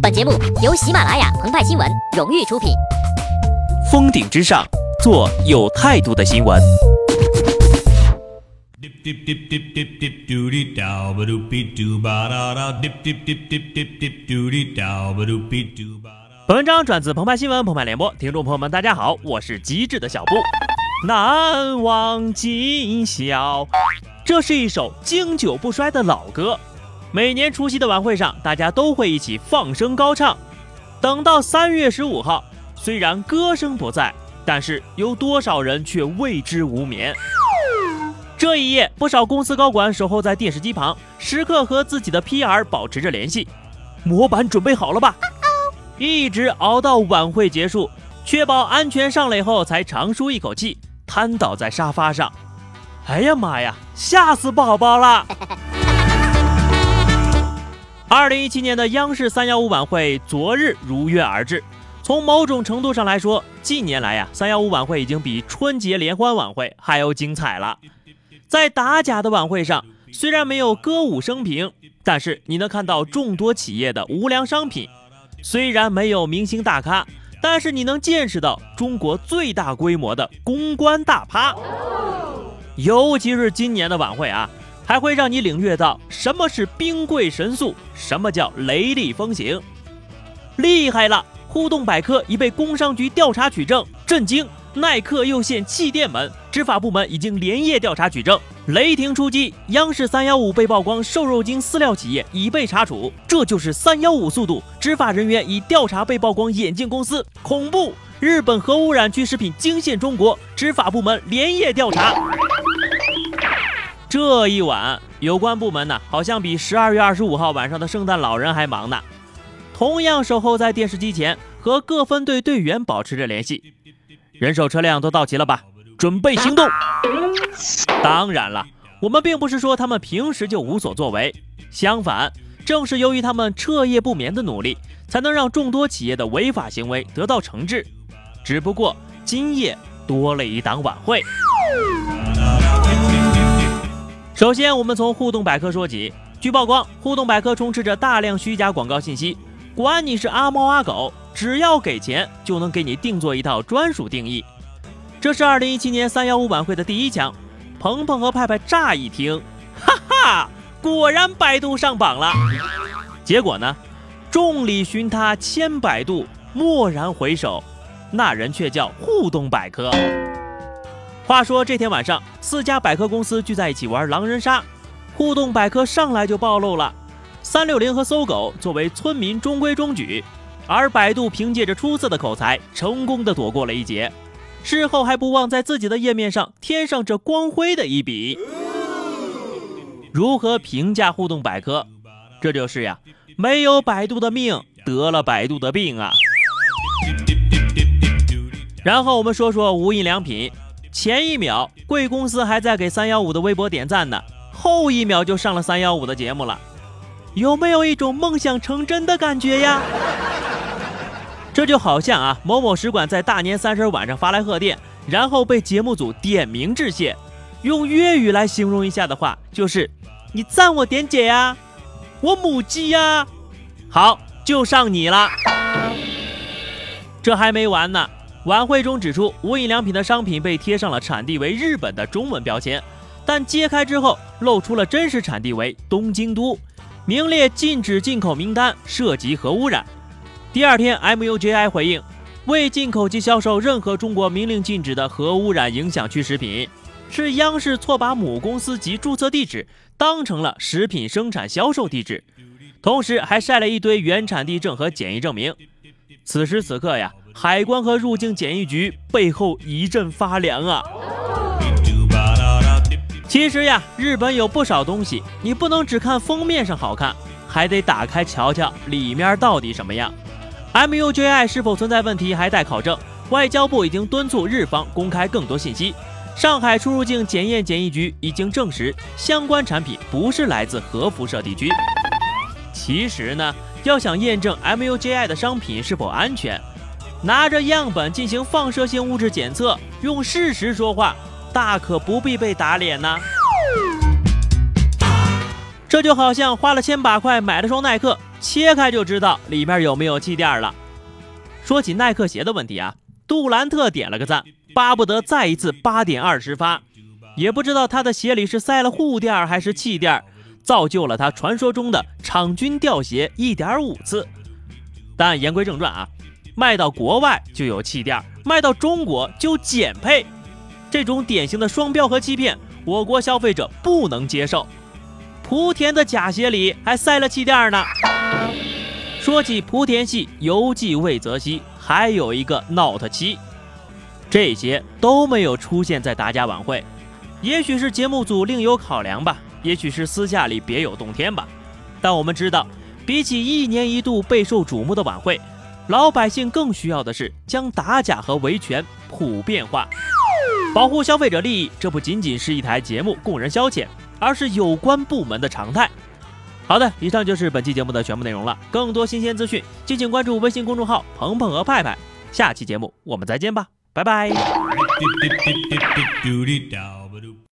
本节目由喜马拉雅澎湃新闻荣誉出品。峰顶之上，做有态度的新闻。本文章转自澎湃新闻澎湃联播，听众朋友们，大家好，我是机智的小布。难忘今宵，这是一首经久不衰的老歌。每年除夕的晚会上，大家都会一起放声高唱。等到三月十五号，虽然歌声不在，但是有多少人却为之无眠？这一夜，不少公司高管守候在电视机旁，时刻和自己的 PR 保持着联系。模板准备好了吧？一直熬到晚会结束，确保安全上垒后，才长舒一口气，瘫倒在沙发上。哎呀妈呀，吓死宝宝了！二零一七年的央视三幺五晚会昨日如约而至。从某种程度上来说，近年来呀，三幺五晚会已经比春节联欢晚会还要精彩了。在打假的晚会上，虽然没有歌舞升平，但是你能看到众多企业的无良商品；虽然没有明星大咖，但是你能见识到中国最大规模的公关大趴。尤其是今年的晚会啊，还会让你领略到什么是兵贵神速，什么叫雷厉风行。厉害了！互动百科已被工商局调查取证，震惊！耐克又现气垫门，执法部门已经连夜调查取证。雷霆出击，央视三幺五被曝光瘦肉精饲料企业已被查处，这就是三幺五速度。执法人员已调查被曝光眼镜公司，恐怖！日本核污染区食品惊现中国，执法部门连夜调查。这一晚，有关部门呢，好像比十二月二十五号晚上的圣诞老人还忙呢。同样守候在电视机前，和各分队队员保持着联系。人手车辆都到齐了吧？准备行动。当然了，我们并不是说他们平时就无所作为，相反，正是由于他们彻夜不眠的努力，才能让众多企业的违法行为得到惩治。只不过今夜多了一档晚会。首先，我们从互动百科说起。据曝光，互动百科充斥着大量虚假广告信息，管你是阿猫阿狗。只要给钱，就能给你定做一套专属定义。这是二零一七年三幺五晚会的第一枪。鹏鹏和派派乍一听，哈哈，果然百度上榜了。结果呢，众里寻他千百度，蓦然回首，那人却叫互动百科。话说这天晚上，四家百科公司聚在一起玩狼人杀，互动百科上来就暴露了。三六零和搜狗作为村民中规中矩。而百度凭借着出色的口才，成功的躲过了一劫。事后还不忘在自己的页面上添上这光辉的一笔。如何评价互动百科？这就是呀，没有百度的命，得了百度的病啊。然后我们说说无印良品，前一秒贵公司还在给三幺五的微博点赞呢，后一秒就上了三幺五的节目了，有没有一种梦想成真的感觉呀？这就好像啊，某某使馆在大年三十晚上发来贺电，然后被节目组点名致谢。用粤语来形容一下的话，就是你赞我点姐呀，我母鸡呀。好，就上你了。这还没完呢，晚会中指出，无印良品的商品被贴上了产地为日本的中文标签，但揭开之后露出了真实产地为东京都，名列禁止进口名单，涉及核污染。第二天，MUJI 回应，未进口及销售任何中国明令禁止的核污染影响区食品，是央视错把母公司及注册地址当成了食品生产销售地址，同时还晒了一堆原产地证和检疫证明。此时此刻呀，海关和入境检疫局背后一阵发凉啊！其实呀，日本有不少东西，你不能只看封面上好看，还得打开瞧瞧里面到底什么样。MUJI 是否存在问题还待考证，外交部已经敦促日方公开更多信息。上海出入境检验检疫局已经证实，相关产品不是来自核辐射地区。其实呢，要想验证 MUJI 的商品是否安全，拿着样本进行放射性物质检测，用事实说话，大可不必被打脸呢。这这就好像花了千把块买了双耐克，切开就知道里面有没有气垫了。说起耐克鞋的问题啊，杜兰特点了个赞，巴不得再一次八点二十发。也不知道他的鞋里是塞了护垫还是气垫，造就了他传说中的场均掉鞋一点五次。但言归正传啊，卖到国外就有气垫，卖到中国就减配，这种典型的双标和欺骗，我国消费者不能接受。莆田的假鞋里还塞了气垫呢。说起莆田系，犹记魏则西，还有一个 Note 7，这些都没有出现在大家晚会。也许是节目组另有考量吧，也许是私下里别有洞天吧。但我们知道，比起一年一度备受瞩目的晚会，老百姓更需要的是将打假和维权普遍化，保护消费者利益。这不仅仅是一台节目供人消遣。而是有关部门的常态。好的，以上就是本期节目的全部内容了。更多新鲜资讯，敬请关注微信公众号“鹏鹏和派派”。下期节目我们再见吧，拜拜。